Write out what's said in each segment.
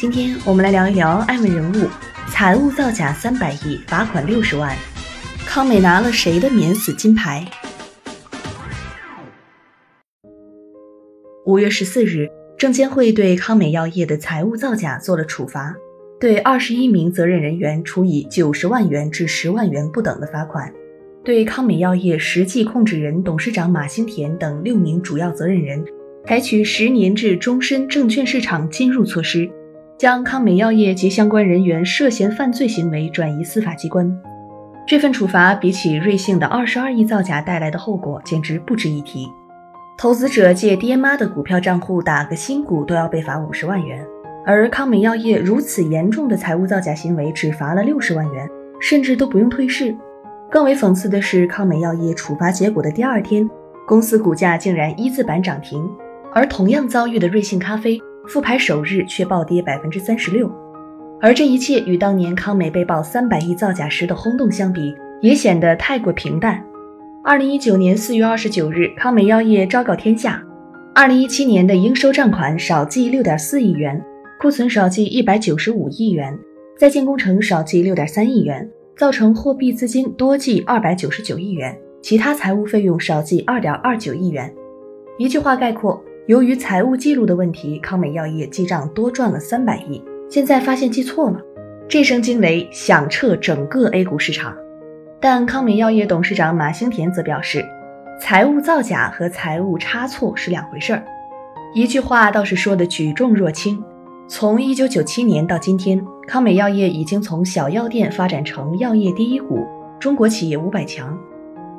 今天我们来聊一聊爱问人物：财务造假三百亿，罚款六十万，康美拿了谁的免死金牌？五月十四日，证监会对康美药业的财务造假做了处罚，对二十一名责任人员处以九十万元至十万元不等的罚款，对康美药业实际控制人、董事长马兴田等六名主要责任人，采取十年至终身证券市场禁入措施。将康美药业及相关人员涉嫌犯罪行为转移司法机关，这份处罚比起瑞幸的二十二亿造假带来的后果简直不值一提。投资者借爹妈的股票账户打个新股都要被罚五十万元，而康美药业如此严重的财务造假行为只罚了六十万元，甚至都不用退市。更为讽刺的是，康美药业处罚结果的第二天，公司股价竟然一字板涨停，而同样遭遇的瑞幸咖啡。复牌首日却暴跌百分之三十六，而这一切与当年康美被曝三百亿造假时的轰动相比，也显得太过平淡。二零一九年四月二十九日，康美药业昭告天下，二零一七年的应收账款少计六点四亿元，库存少计一百九十五亿元，在建工程少计六点三亿元，造成货币资金多计二百九十九亿元，其他财务费用少计二点二九亿元。一句话概括。由于财务记录的问题，康美药业记账多赚了三百亿，现在发现记错了，这声惊雷响彻整个 A 股市场。但康美药业董事长马兴田则表示，财务造假和财务差错是两回事儿。一句话倒是说的举重若轻。从一九九七年到今天，康美药业已经从小药店发展成药业第一股、中国企业五百强，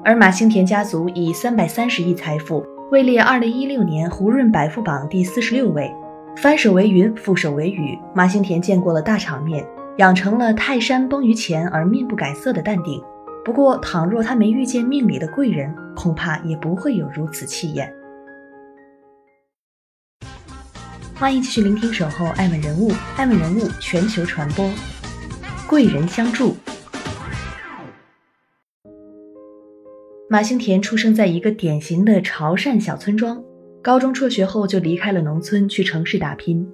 而马兴田家族以三百三十亿财富。位列二零一六年胡润百富榜第四十六位，翻手为云，覆手为雨。马兴田见过了大场面，养成了泰山崩于前而面不改色的淡定。不过，倘若他没遇见命里的贵人，恐怕也不会有如此气焰。欢迎继续聆听《守候爱问人物》，爱问人物全球传播，贵人相助。马兴田出生在一个典型的潮汕小村庄，高中辍学后就离开了农村，去城市打拼。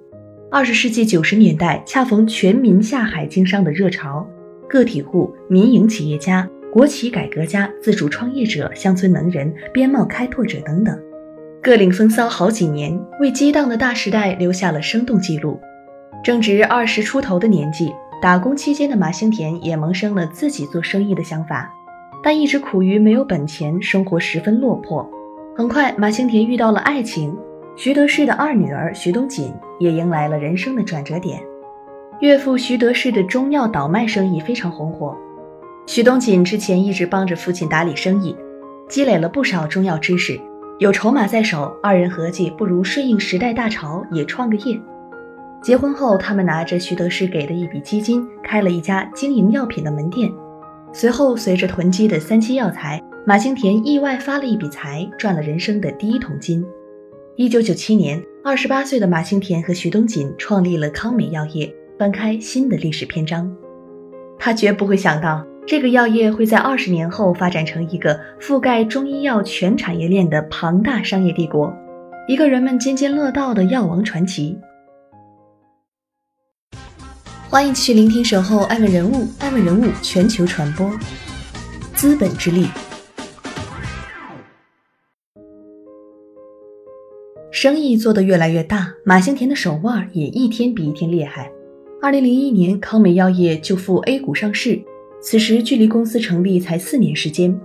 二十世纪九十年代，恰逢全民下海经商的热潮，个体户、民营企业家、国企改革家、自主创业者、乡村能人、边贸开拓者等等，各领风骚好几年，为激荡的大时代留下了生动记录。正值二十出头的年纪，打工期间的马兴田也萌生了自己做生意的想法。但一直苦于没有本钱，生活十分落魄。很快，马兴田遇到了爱情，徐德士的二女儿徐东锦也迎来了人生的转折点。岳父徐德士的中药倒卖生意非常红火，徐东锦之前一直帮着父亲打理生意，积累了不少中药知识，有筹码在手，二人合计不如顺应时代大潮，也创个业。结婚后，他们拿着徐德士给的一笔基金，开了一家经营药品的门店。随后，随着囤积的三七药材，马兴田意外发了一笔财，赚了人生的第一桶金。一九九七年，二十八岁的马兴田和徐东锦创立了康美药业，翻开新的历史篇章。他绝不会想到，这个药业会在二十年后发展成一个覆盖中医药全产业链的庞大商业帝国，一个人们津津乐道的药王传奇。欢迎继续聆听《守候爱问人物》，爱问人物全球传播，资本之力，生意做得越来越大，马兴田的手腕也一天比一天厉害。二零零一年，康美药业就赴 A 股上市，此时距离公司成立才四年时间。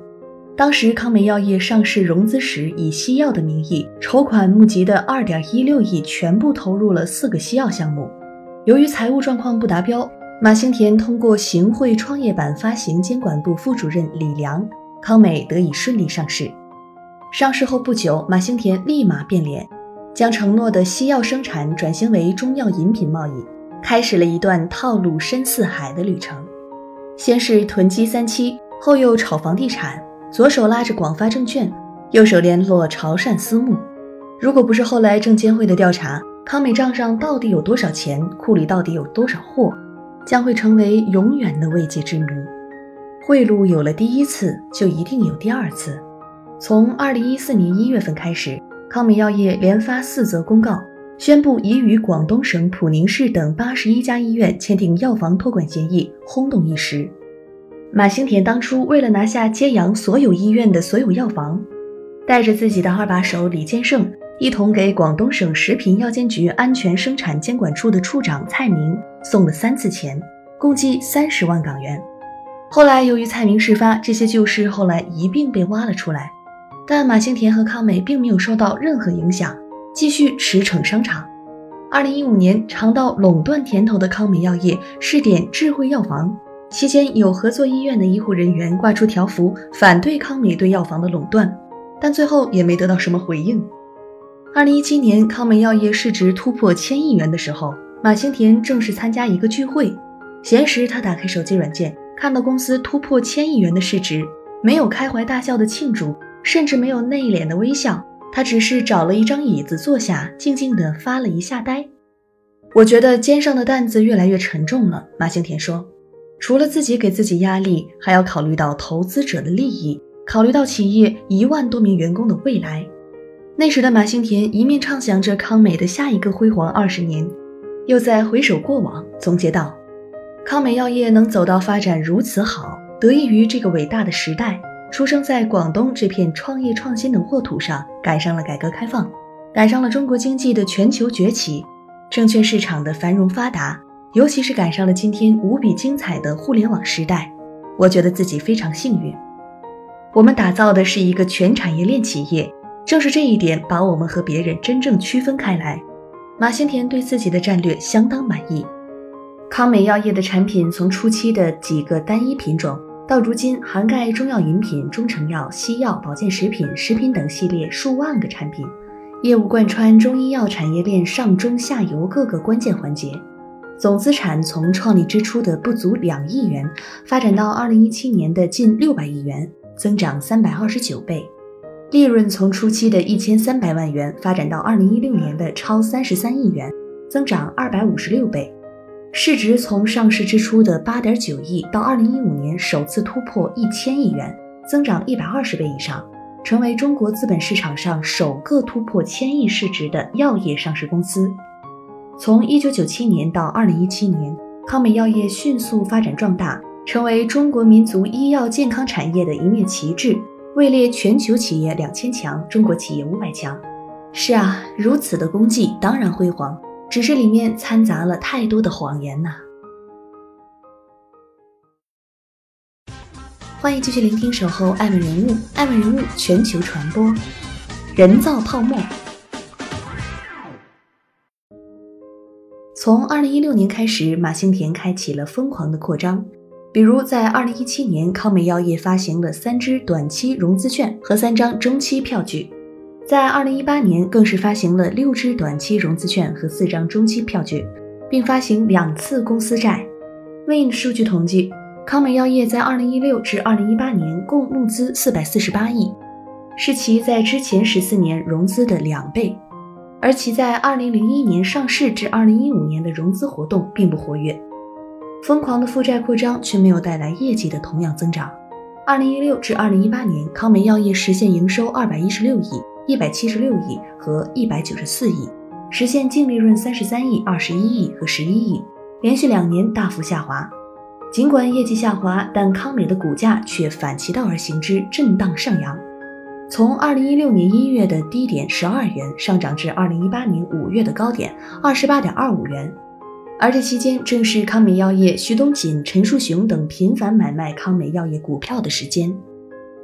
当时康美药业上市融资时，以西药的名义筹款募集的二点一六亿，全部投入了四个西药项目。由于财务状况不达标，马兴田通过行贿创业板发行监管部副主任李良，康美得以顺利上市。上市后不久，马兴田立马变脸，将承诺的西药生产转型为中药饮品贸易，开始了一段套路深似海的旅程。先是囤积三期，后又炒房地产，左手拉着广发证券，右手联络潮汕私募。如果不是后来证监会的调查，康美账上到底有多少钱，库里到底有多少货，将会成为永远的未解之谜。贿赂有了第一次，就一定有第二次。从二零一四年一月份开始，康美药业连发四则公告。宣布已与广东省普宁市等八十一家医院签订药房托管协议，轰动一时。马兴田当初为了拿下揭阳所有医院的所有药房，带着自己的二把手李建胜，一同给广东省食品药监局安全生产监管处的处长蔡明送了三次钱，共计三十万港元。后来由于蔡明事发，这些旧事后来一并被挖了出来，但马兴田和康美并没有受到任何影响。继续驰骋商场。二零一五年，尝到垄断甜头的康美药业试点智慧药房，期间有合作医院的医护人员挂出条幅反对康美对药房的垄断，但最后也没得到什么回应。二零一七年，康美药业市值突破千亿元的时候，马兴田正式参加一个聚会，闲时他打开手机软件，看到公司突破千亿元的市值，没有开怀大笑的庆祝，甚至没有内敛的微笑。他只是找了一张椅子坐下，静静地发了一下呆。我觉得肩上的担子越来越沉重了。马兴田说：“除了自己给自己压力，还要考虑到投资者的利益，考虑到企业一万多名员工的未来。”那时的马兴田一面畅想着康美的下一个辉煌二十年，又在回首过往，总结道：“康美药业能走到发展如此好，得益于这个伟大的时代。”出生在广东这片创业创新的沃土上，赶上了改革开放，赶上了中国经济的全球崛起，证券市场的繁荣发达，尤其是赶上了今天无比精彩的互联网时代。我觉得自己非常幸运。我们打造的是一个全产业链企业，正是这一点把我们和别人真正区分开来。马兴田对自己的战略相当满意。康美药业的产品从初期的几个单一品种。到如今，涵盖中药饮品、中成药、西药、保健食品、食品等系列数万个产品，业务贯穿中医药产业链上中下游各个关键环节，总资产从创立之初的不足两亿元，发展到二零一七年的近六百亿元，增长三百二十九倍；利润从初期的一千三百万元，发展到二零一六年的超三十三亿元，增长二百五十六倍。市值从上市之初的八点九亿，到二零一五年首次突破一千亿元，增长一百二十倍以上，成为中国资本市场上首个突破千亿市值的药业上市公司。从一九九七年到二零一七年，康美药业迅速发展壮大，成为中国民族医药健康产业的一面旗帜，位列全球企业两千强、中国企业五百强。是啊，如此的功绩，当然辉煌。只是里面掺杂了太多的谎言呐！欢迎继续聆听《守候爱问人物》，爱问人物全球传播，人造泡沫。从二零一六年开始，马兴田开启了疯狂的扩张，比如在二零一七年，康美药业发行了三支短期融资券和三张中期票据。在二零一八年，更是发行了六支短期融资券和四张中期票据，并发行两次公司债。Win 数据统计，康美药业在二零一六至二零一八年共募资四百四十八亿，是其在之前十四年融资的两倍。而其在二零零一年上市至二零一五年的融资活动并不活跃，疯狂的负债扩张却没有带来业绩的同样增长。二零一六至二零一八年，康美药业实现营收二百一十六亿。一百七十六亿和一百九十四亿，实现净利润三十三亿、二十一亿和十一亿，连续两年大幅下滑。尽管业绩下滑，但康美的股价却反其道而行之，震荡上扬，从二零一六年一月的低点十二元上涨至二零一八年五月的高点二十八点二五元。而这期间正是康美药业徐东锦、陈树雄等频繁买卖康美药业股票的时间。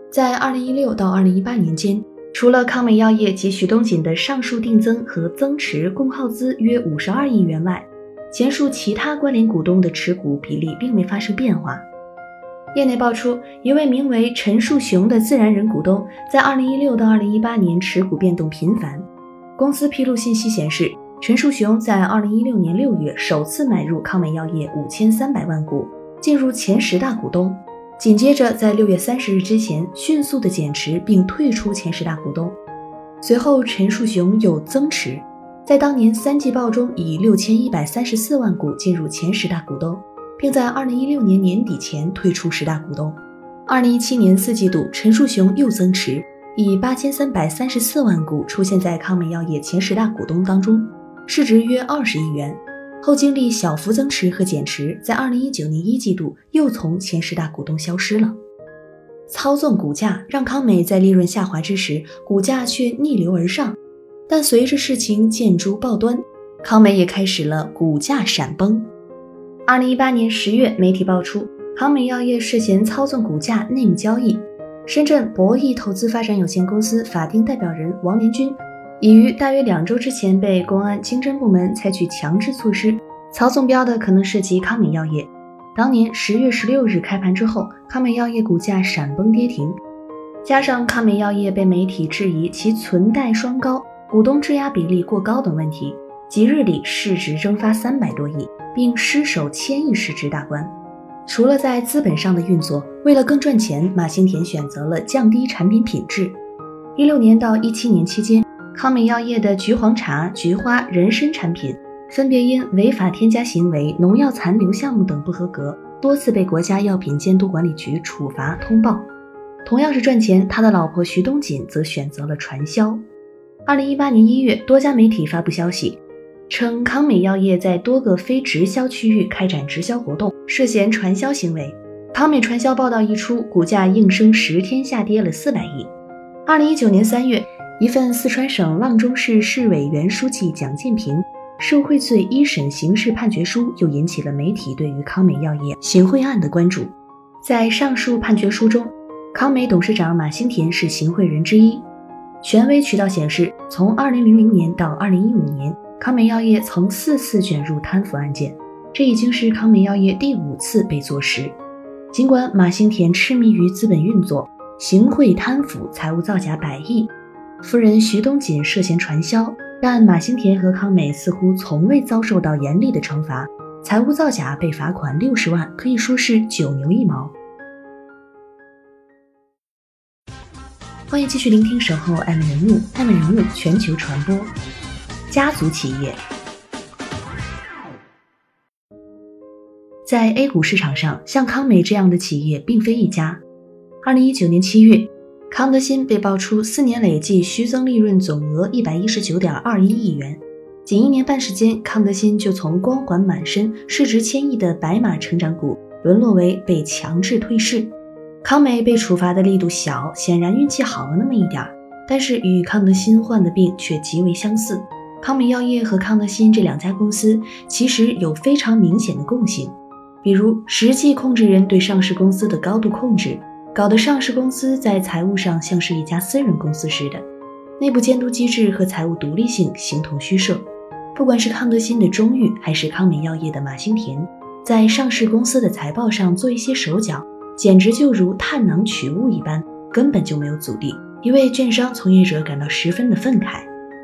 在二零一六到二零一八年间。除了康美药业及徐东锦的上述定增和增持共耗资约五十二亿元外，前述其他关联股东的持股比例并未发生变化。业内爆出，一位名为陈树雄的自然人股东在二零一六到二零一八年持股变动频繁。公司披露信息显示，陈树雄在二零一六年六月首次买入康美药业五千三百万股，进入前十大股东。紧接着，在六月三十日之前迅速的减持并退出前十大股东。随后，陈树雄又增持，在当年三季报中以六千一百三十四万股进入前十大股东，并在二零一六年年底前退出十大股东。二零一七年四季度，陈树雄又增持，以八千三百三十四万股出现在康美药业前十大股东当中，市值约二十亿元。后经历小幅增持和减持，在二零一九年一季度又从前十大股东消失了。操纵股价让康美在利润下滑之时，股价却逆流而上。但随着事情见诸报端，康美也开始了股价闪崩。二零一八年十月，媒体爆出康美药业涉嫌操纵股价内幕交易。深圳博弈投资发展有限公司法定代表人王连军。已于大约两周之前被公安经侦部门采取强制措施，曹总标的可能涉及康美药业。当年十月十六日开盘之后，康美药业股价闪崩跌停，加上康美药业被媒体质疑其存贷双高、股东质押比例过高等问题，即日里市值蒸发三百多亿，并失守千亿市值大关。除了在资本上的运作，为了更赚钱，马兴田选择了降低产品品质。一六年到一七年期间。康美药业的菊黄茶、菊花、人参产品分别因违法添加行为、农药残留项目等不合格，多次被国家药品监督管理局处罚通报。同样是赚钱，他的老婆徐东锦则选择了传销。二零一八年一月，多家媒体发布消息，称康美药业在多个非直销区域开展直销活动，涉嫌传销行为。康美传销报道一出，股价应声十天下跌了四百亿。二零一九年三月。一份四川省阆中市市委原书记蒋建平受贿罪一审刑事判决书又引起了媒体对于康美药业行贿案的关注。在上述判决书中，康美董事长马兴田是行贿人之一。权威渠道显示，从2000年到2015年，康美药业曾四次卷入贪腐案件，这已经是康美药业第五次被坐实。尽管马兴田痴迷于资本运作，行贿贪腐、财务造假百亿。夫人徐东锦涉嫌传销，但马兴田和康美似乎从未遭受到严厉的惩罚。财务造假被罚款六十万，可以说是九牛一毛。欢迎继续聆听《守候爱美人物》，爱美人物全球传播。家族企业，在 A 股市场上，像康美这样的企业并非一家。二零一九年七月。康德新被爆出四年累计虚增利润总额一百一十九点二一亿元，仅一年半时间，康德新就从光环满身、市值千亿的白马成长股沦落为被强制退市。康美被处罚的力度小，显然运气好了那么一点儿，但是与康德新患的病却极为相似。康美药业和康德新这两家公司其实有非常明显的共性，比如实际控制人对上市公司的高度控制。搞得上市公司在财务上像是一家私人公司似的，内部监督机制和财务独立性形同虚设。不管是康德新的钟玉，还是康美药业的马兴田，在上市公司的财报上做一些手脚，简直就如探囊取物一般，根本就没有阻力。一位券商从业者感到十分的愤慨。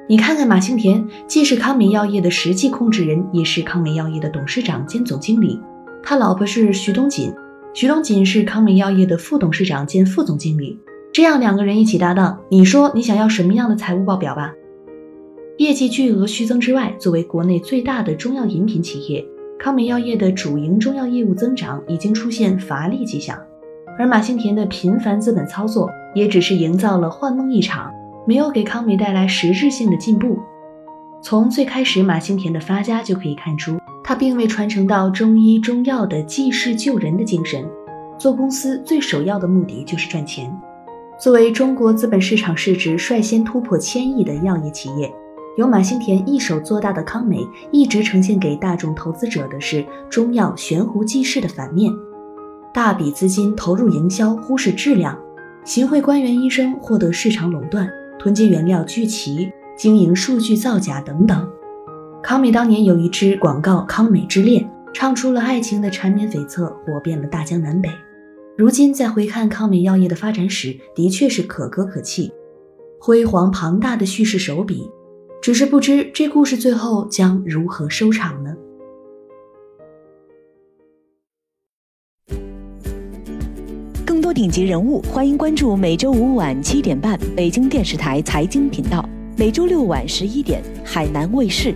你看看马兴田，既是康美药业的实际控制人，也是康美药业的董事长兼总经理，他老婆是徐东锦。徐东锦是康美药业的副董事长兼副总经理，这样两个人一起搭档，你说你想要什么样的财务报表吧？业绩巨额虚增之外，作为国内最大的中药饮品企业，康美药业的主营中药业务增长已经出现乏力迹象，而马兴田的频繁资本操作也只是营造了幻梦一场，没有给康美带来实质性的进步。从最开始马兴田的发家就可以看出。他并未传承到中医中药的济世救人的精神。做公司最首要的目的就是赚钱。作为中国资本市场市值率先突破千亿的药业企业，由马兴田一手做大的康美，一直呈现给大众投资者的是中药悬壶济世的反面：大笔资金投入营销，忽视质量；行贿官员医生，获得市场垄断；囤积原料聚齐，经营数据造假等等。康美当年有一支广告《康美之恋》，唱出了爱情的缠绵悱恻，火遍了大江南北。如今再回看康美药业的发展史，的确是可歌可泣。辉煌庞大的叙事手笔，只是不知这故事最后将如何收场呢？更多顶级人物，欢迎关注每周五晚七点半北京电视台财经频道，每周六晚十一点海南卫视，